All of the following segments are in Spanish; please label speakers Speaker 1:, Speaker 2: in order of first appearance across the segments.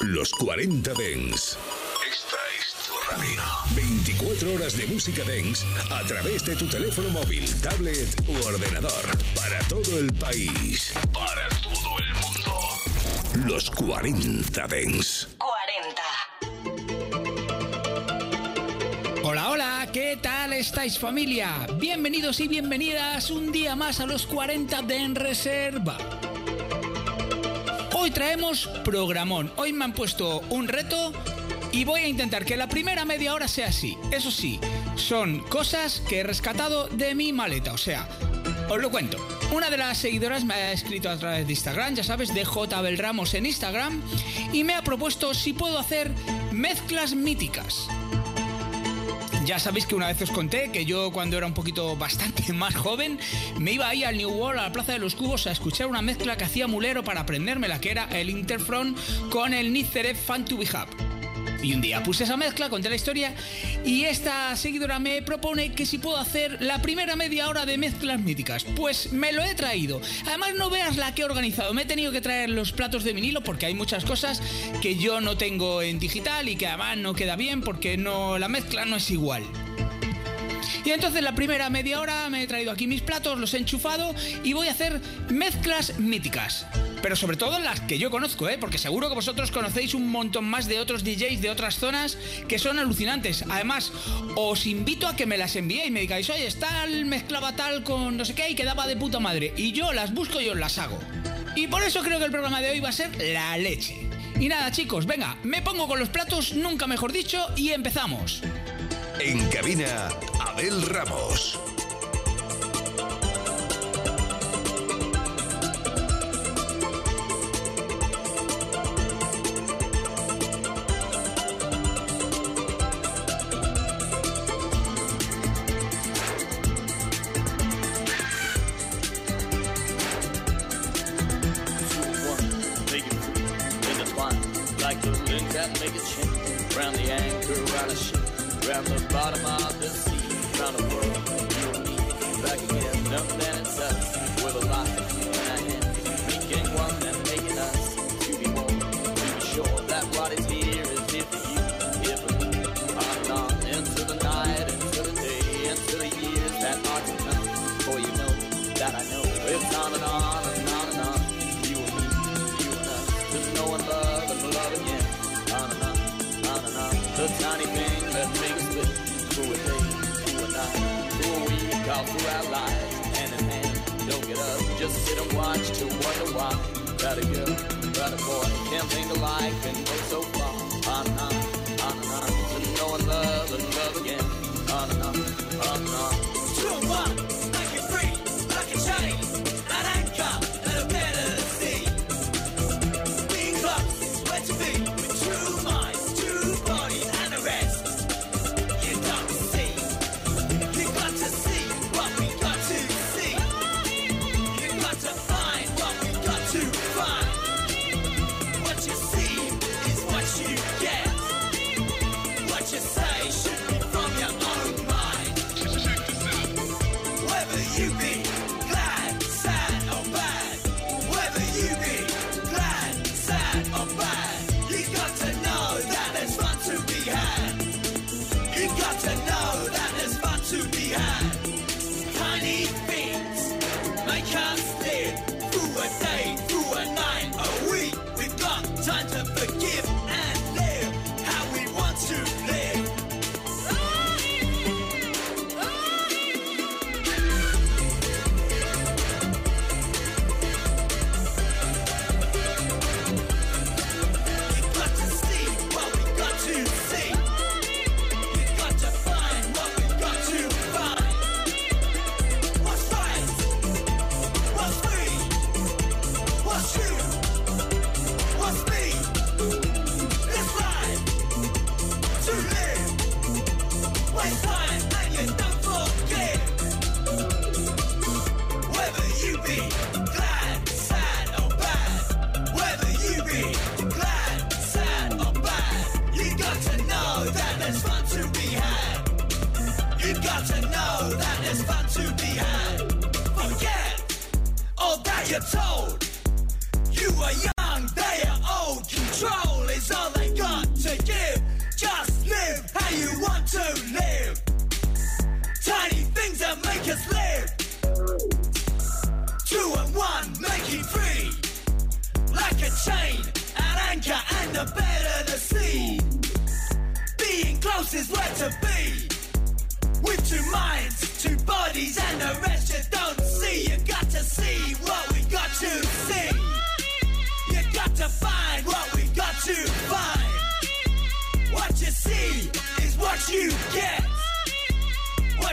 Speaker 1: Los 40 Dens. Esta es tu radio. 24 horas de música Dens a través de tu teléfono móvil, tablet u ordenador. Para todo el país. Para todo el mundo. Los 40 Dens.
Speaker 2: 40. Hola, hola, ¿qué tal estáis familia? Bienvenidos y bienvenidas un día más a los 40 de Reserva. Traemos programón. Hoy me han puesto un reto y voy a intentar que la primera media hora sea así. Eso sí, son cosas que he rescatado de mi maleta. O sea, os lo cuento. Una de las seguidoras me ha escrito a través de Instagram, ya sabes, de J. Ramos en Instagram, y me ha propuesto si puedo hacer mezclas míticas. Ya sabéis que una vez os conté que yo cuando era un poquito bastante más joven me iba ahí al New World, a la Plaza de los Cubos, a escuchar una mezcla que hacía Mulero para aprenderme la que era el Interfront con el Nizeref Fan to Be Hub. Y un día puse esa mezcla, conté la historia y esta seguidora me propone que si puedo hacer la primera media hora de mezclas míticas. Pues me lo he traído. Además no veas la que he organizado. Me he tenido que traer los platos de vinilo porque hay muchas cosas que yo no tengo en digital y que además no queda bien porque no la mezcla no es igual. Y entonces la primera media hora me he traído aquí mis platos, los he enchufado y voy a hacer mezclas míticas. Pero sobre todo las que yo conozco, ¿eh? porque seguro que vosotros conocéis un montón más de otros DJs de otras zonas que son alucinantes. Además, os invito a que me las enviéis me digáis, oye, tal mezclaba tal con no sé qué y quedaba de puta madre. Y yo las busco y os las hago. Y por eso creo que el programa de hoy va a ser la leche. Y nada, chicos, venga, me pongo con los platos, nunca mejor dicho, y empezamos.
Speaker 1: En cabina, Abel Ramos.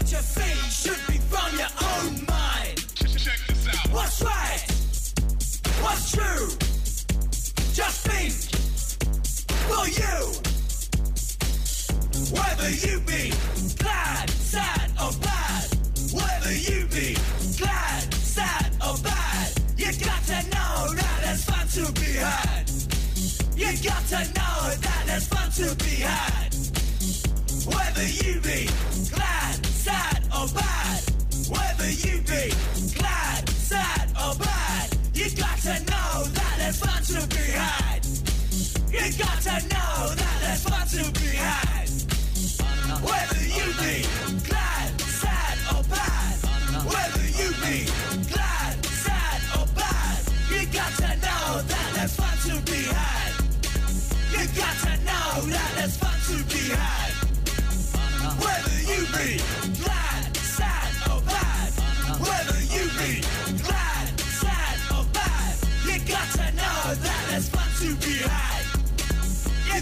Speaker 1: What you think should be from your own mind.
Speaker 3: Check this out.
Speaker 1: What's right? What's true? Just think for you. Whether you be glad, sad, or bad. Whether you be glad, sad, or bad. You got to know that there's fun to be had. You got to know that there's fun to be had. Whether you be sad, or bad. Whether you be glad, sad, or bad. You got to know that there's fun to be had. You got to know that there's fun to be had. Whether you be glad, sad, or bad. Whether you be glad, sad, or bad. You got to know that there's fun to be had. You got to know that there's fun to be had. Whether you be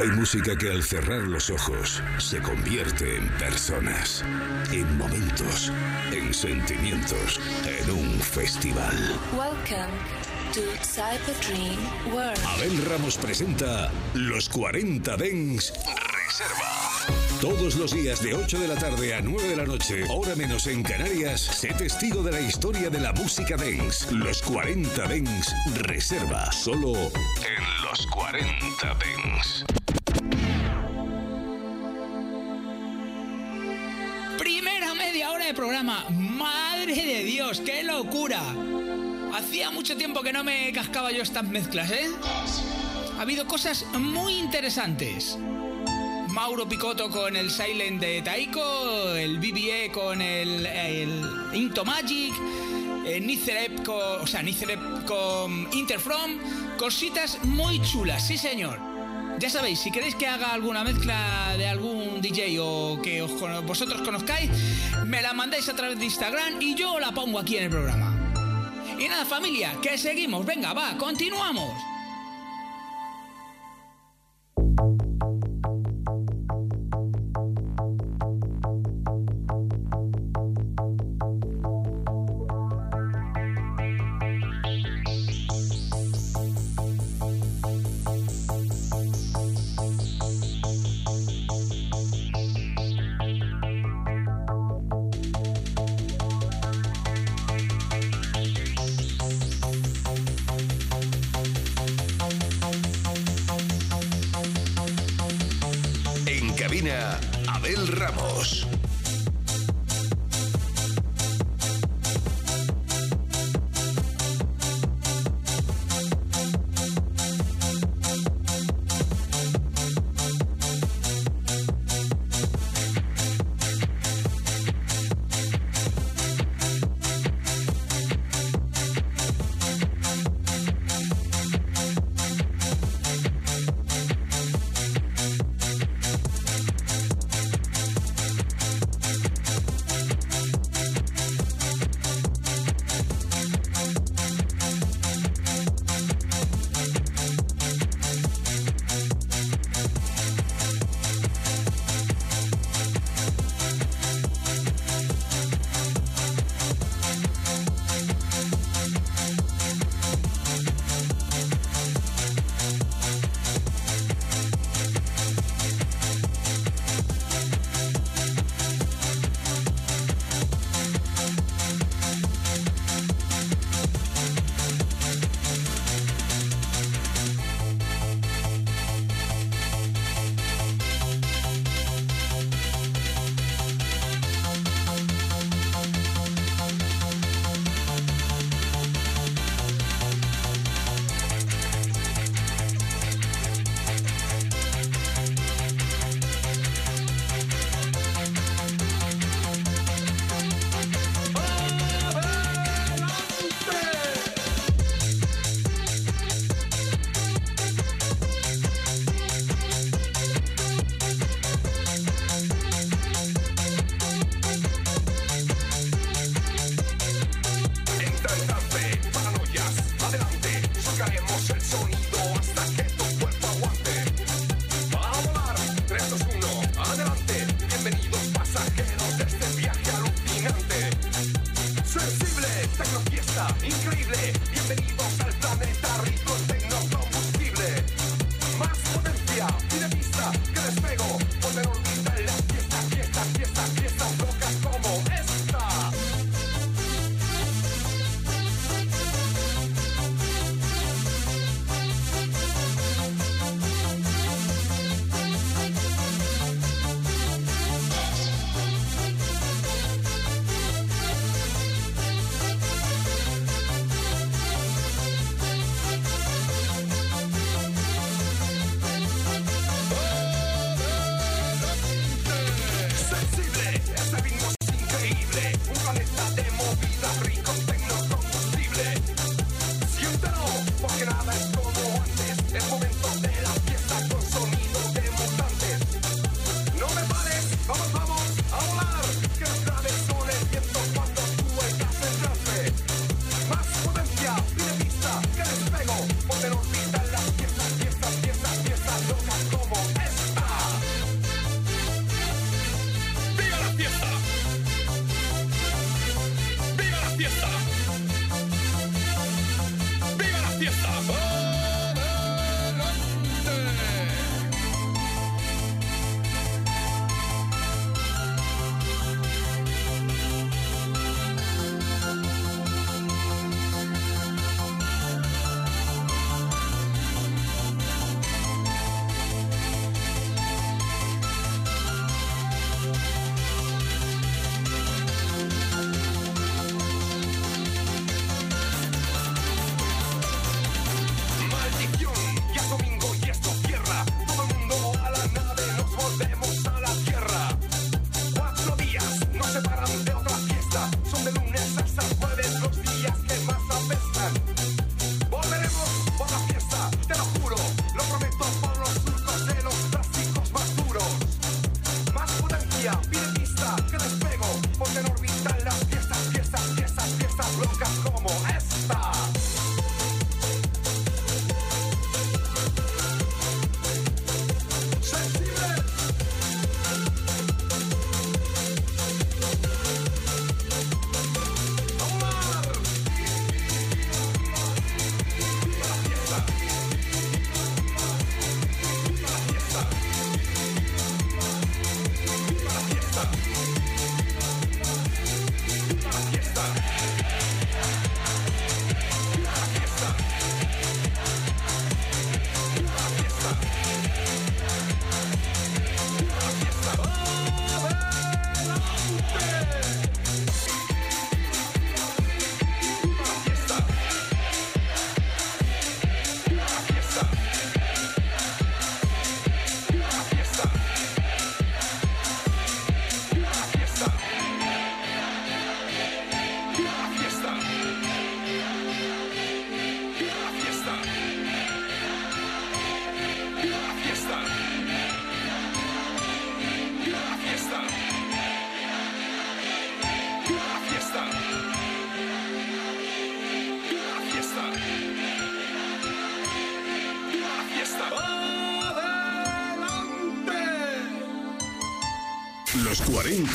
Speaker 4: Hay música que al cerrar los ojos se convierte en personas, en momentos, en sentimientos, en un festival.
Speaker 5: Welcome to Cyber Dream World.
Speaker 4: Abel Ramos presenta Los 40 Dens Reserva. Todos los días de 8 de la tarde a 9 de la noche, hora menos en Canarias, sé testigo de la historia de la música dance. Los 40 Dens Reserva, solo en Los 40 Dens.
Speaker 2: Programa. Madre de Dios, qué locura. Hacía mucho tiempo que no me cascaba yo estas mezclas, ¿eh? Ha habido cosas muy interesantes. Mauro Picotto con el Silent de Taiko, el BBE con el, el Into Magic, eh, Nizerep con, o sea, con Interfrom, cositas muy chulas, sí señor. Ya sabéis, si queréis que haga alguna mezcla de algún DJ o que vosotros conozcáis, me la mandáis a través de Instagram y yo la pongo aquí en el programa. Y nada, familia, que seguimos. Venga, va, continuamos.
Speaker 4: Ramos.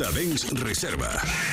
Speaker 6: Daven's Reserva.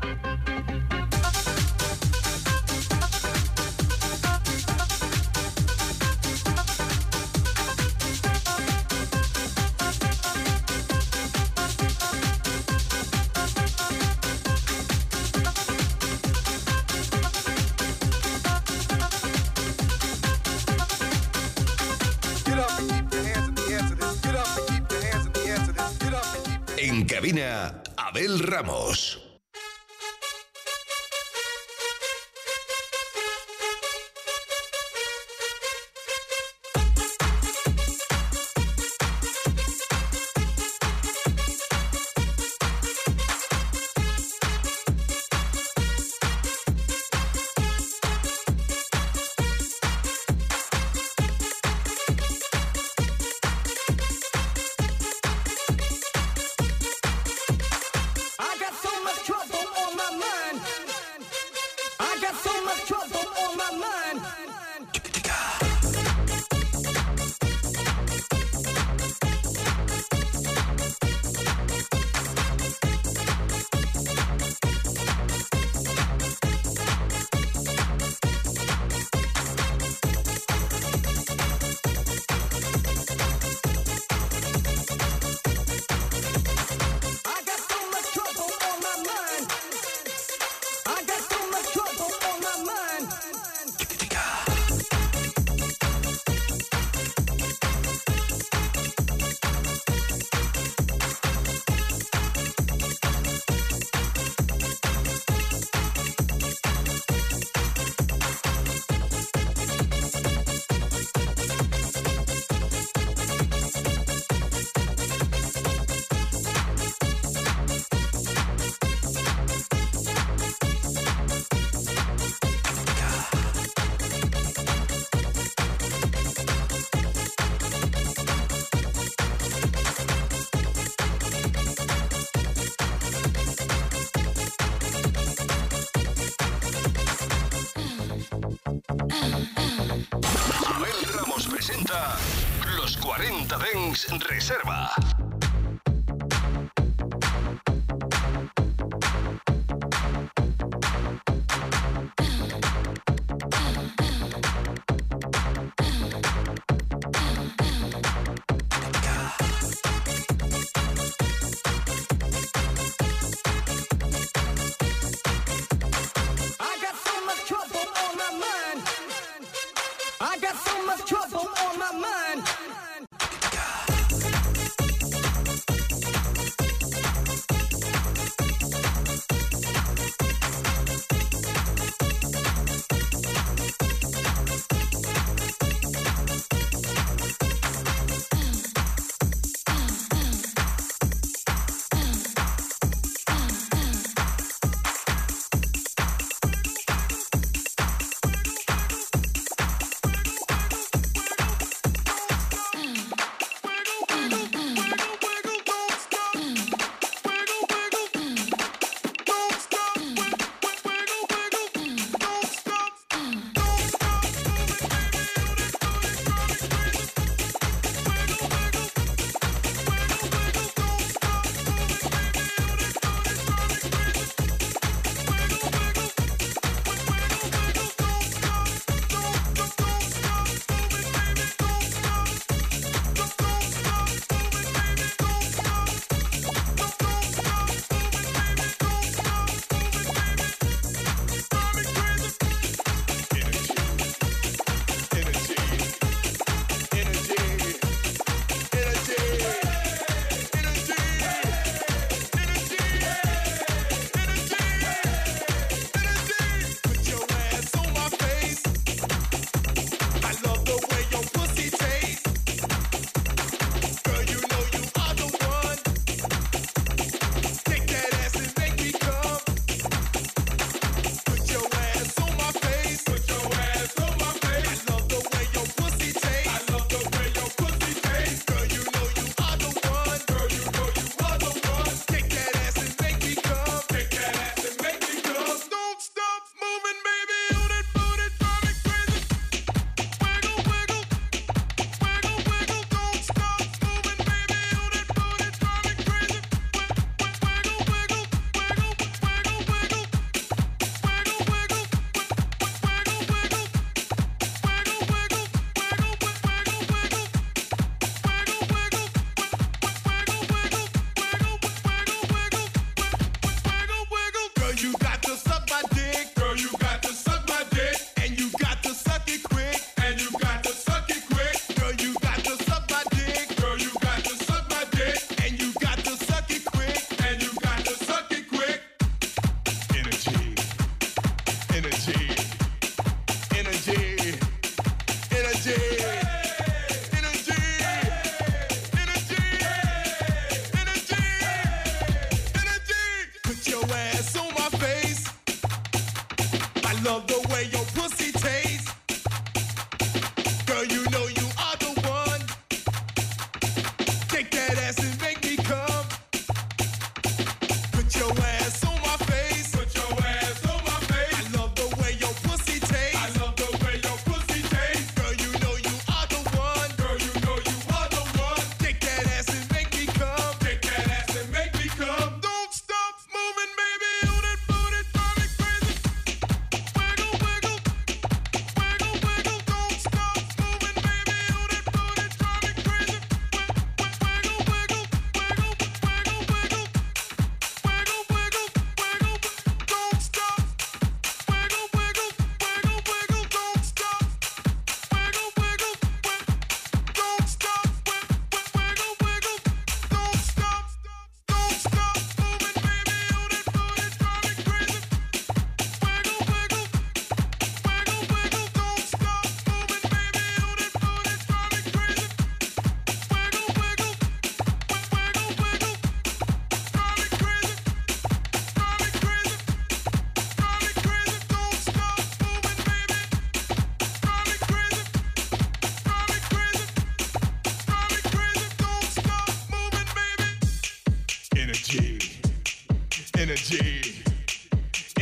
Speaker 7: Reserva.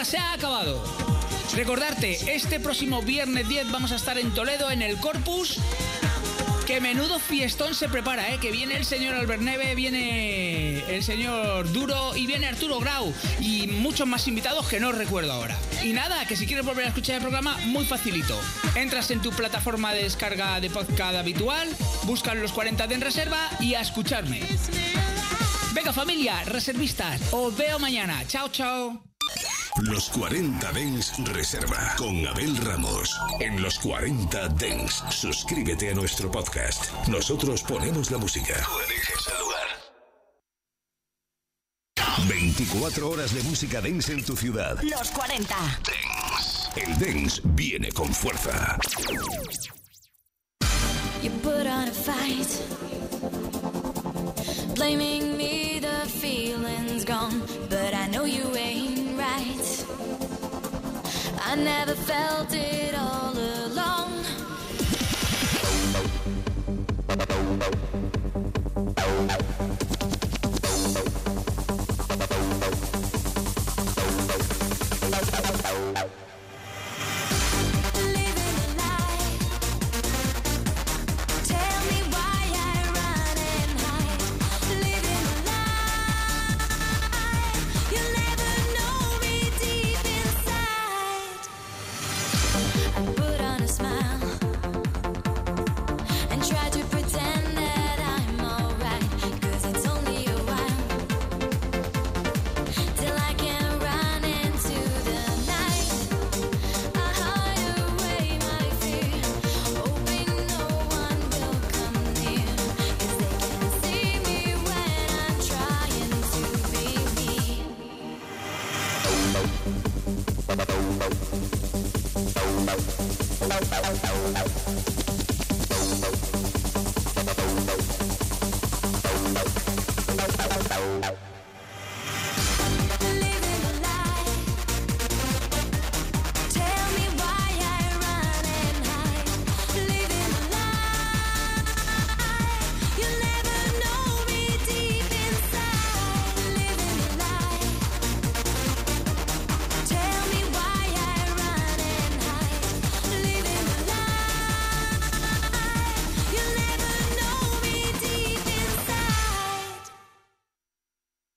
Speaker 2: Se ha acabado. Recordarte, este próximo viernes 10 vamos a estar en Toledo en el Corpus. Que menudo fiestón se prepara, ¿eh? Que viene el señor Albert Neve, viene el señor Duro y viene Arturo Grau y muchos más invitados que no recuerdo ahora. Y nada, que si quieres volver a escuchar el programa, muy facilito. Entras en tu plataforma de descarga de podcast habitual, buscas los 40 de en reserva y a escucharme. Venga familia, reservistas, os veo mañana. Chao, chao.
Speaker 8: Los 40 Dens Reserva con Abel Ramos. En los 40 Dens, suscríbete a nuestro podcast. Nosotros ponemos la música. Tú eliges el lugar. 24 horas de música dance en tu ciudad.
Speaker 9: Los 40.
Speaker 8: El dance viene con fuerza.
Speaker 3: You put on a fight, blaming never felt it